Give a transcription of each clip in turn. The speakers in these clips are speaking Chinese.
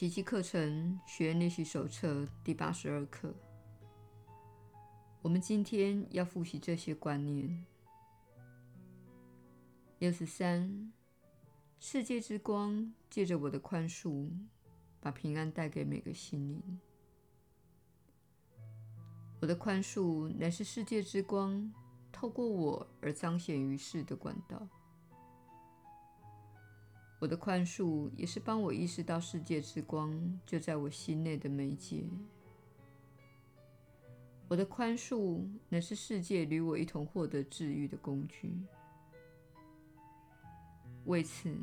奇迹课程学练习手册第八十二课。我们今天要复习这些观念。六十三，世界之光借着我的宽恕，把平安带给每个心灵。我的宽恕乃是世界之光透过我而彰显于世的管道。我的宽恕也是帮我意识到世界之光就在我心内的媒介。我的宽恕乃是世界与我一同获得治愈的工具。为此，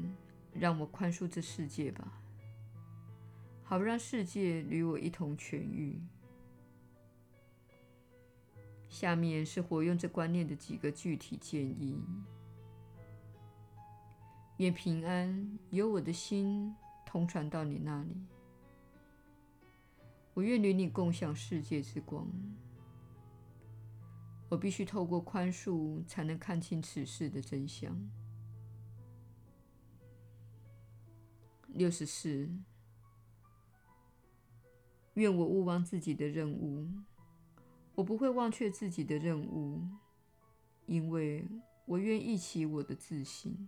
让我宽恕这世界吧，好让世界与我一同痊愈。下面是活用这观念的几个具体建议。愿平安由我的心通传到你那里。我愿与你共享世界之光。我必须透过宽恕，才能看清此事的真相。六十四，愿我勿忘自己的任务。我不会忘却自己的任务，因为我愿忆起我的自信。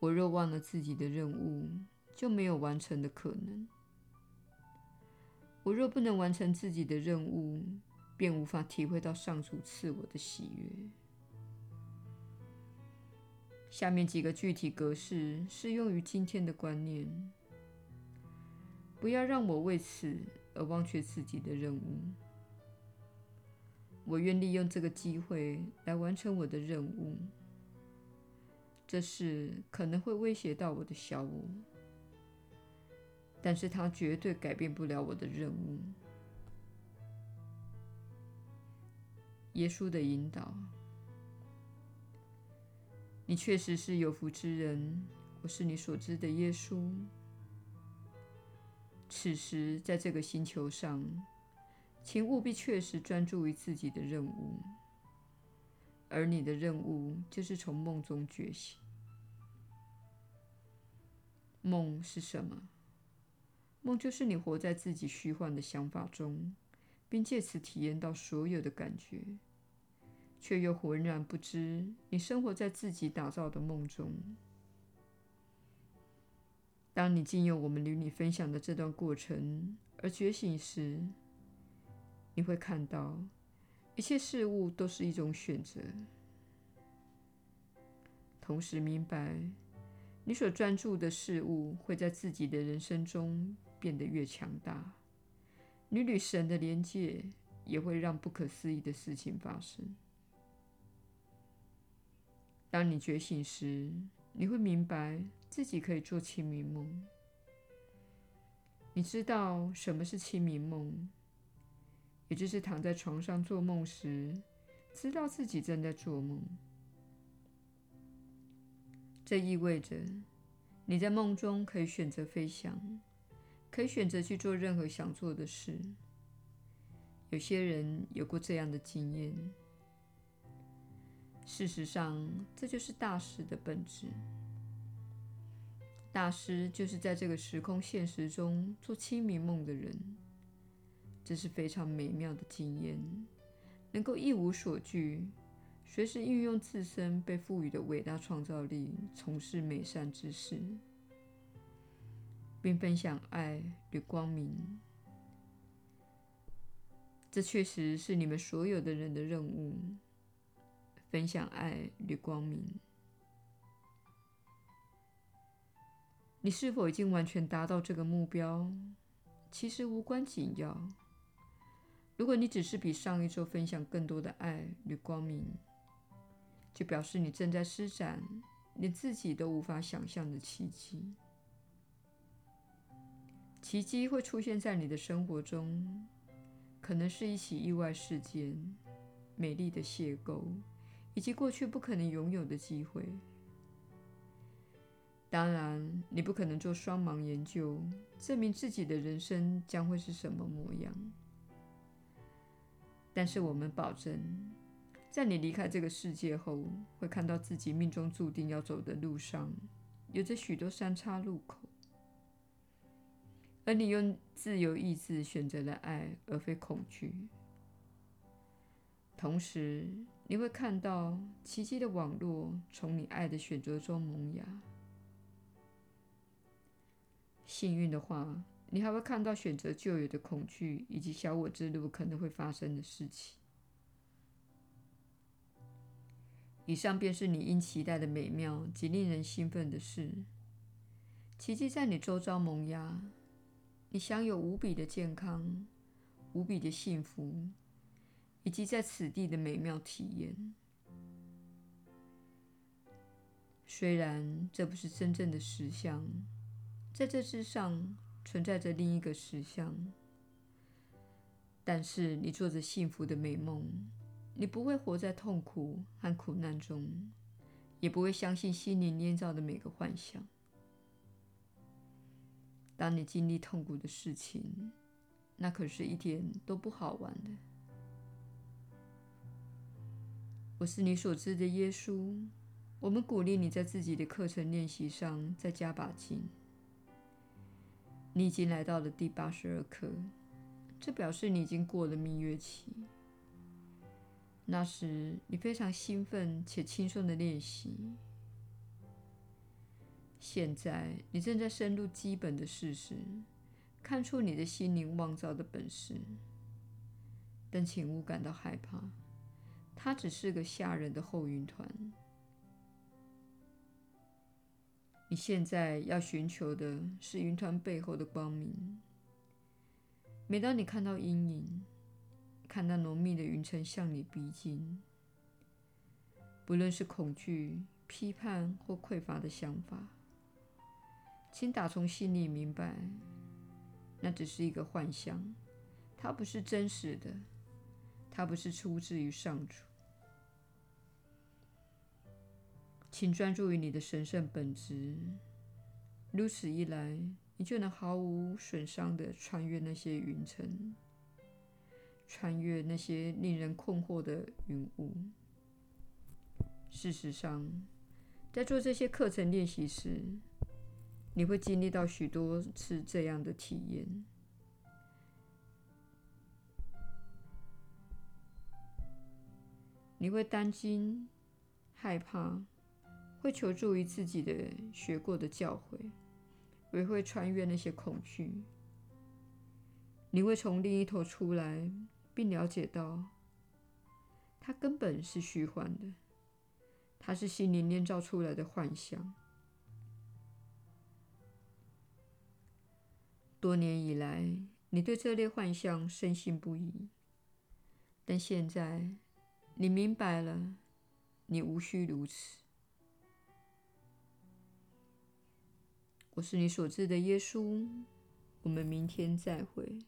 我若忘了自己的任务，就没有完成的可能。我若不能完成自己的任务，便无法体会到上主赐我的喜悦。下面几个具体格式适用于今天的观念。不要让我为此而忘却自己的任务。我愿利用这个机会来完成我的任务。这事可能会威胁到我的小我，但是它绝对改变不了我的任务。耶稣的引导，你确实是有福之人。我是你所知的耶稣。此时，在这个星球上，请务必确实专注于自己的任务。而你的任务就是从梦中觉醒。梦是什么？梦就是你活在自己虚幻的想法中，并借此体验到所有的感觉，却又浑然不知你生活在自己打造的梦中。当你经由我们与你分享的这段过程而觉醒时，你会看到。一切事物都是一种选择，同时明白，你所专注的事物会在自己的人生中变得越强大，你与神的连接也会让不可思议的事情发生。当你觉醒时，你会明白自己可以做清明梦。你知道什么是清明梦？也就是躺在床上做梦时，知道自己正在做梦。这意味着你在梦中可以选择飞翔，可以选择去做任何想做的事。有些人有过这样的经验。事实上，这就是大师的本质。大师就是在这个时空现实中做清明梦的人。这是非常美妙的经验，能够一无所惧，随时运用自身被赋予的伟大创造力，从事美善之事，并分享爱与光明。这确实是你们所有的人的任务：分享爱与光明。你是否已经完全达到这个目标？其实无关紧要。如果你只是比上一周分享更多的爱与光明，就表示你正在施展连自己都无法想象的奇迹。奇迹会出现在你的生活中，可能是一起意外事件、美丽的邂逅，以及过去不可能拥有的机会。当然，你不可能做双盲研究，证明自己的人生将会是什么模样。但是我们保证，在你离开这个世界后，会看到自己命中注定要走的路上，有着许多三岔路口。而你用自由意志选择了爱，而非恐惧。同时，你会看到奇迹的网络从你爱的选择中萌芽。幸运的话，你还会看到选择旧有的恐惧以及小我之路可能会发生的事情。以上便是你应期待的美妙及令人兴奋的事。奇迹在你周遭萌芽，你享有无比的健康、无比的幸福，以及在此地的美妙体验。虽然这不是真正的实相，在这之上存在着另一个实相，但是你做着幸福的美梦。你不会活在痛苦和苦难中，也不会相信心灵捏造的每个幻想。当你经历痛苦的事情，那可是一点都不好玩的。我是你所知的耶稣。我们鼓励你在自己的课程练习上再加把劲。你已经来到了第八十二课，这表示你已经过了蜜月期。那时，你非常兴奋且轻松的练习。现在，你正在深入基本的事实，看出你的心灵妄造的本事。但请勿感到害怕，它只是个吓人的厚云团。你现在要寻求的是云团背后的光明。每当你看到阴影，看到浓密的云层向你逼近，不论是恐惧、批判或匮乏的想法，请打从心里明白，那只是一个幻象，它不是真实的，它不是出自于上主。请专注于你的神圣本质，如此一来，你就能毫无损伤地穿越那些云层。穿越那些令人困惑的云雾。事实上，在做这些课程练习时，你会经历到许多次这样的体验。你会担心、害怕，会求助于自己的学过的教诲，也会穿越那些恐惧。你会从另一头出来。并了解到，它根本是虚幻的，它是心灵捏造出来的幻象。多年以来，你对这类幻象深信不疑，但现在你明白了，你无需如此。我是你所知的耶稣，我们明天再会。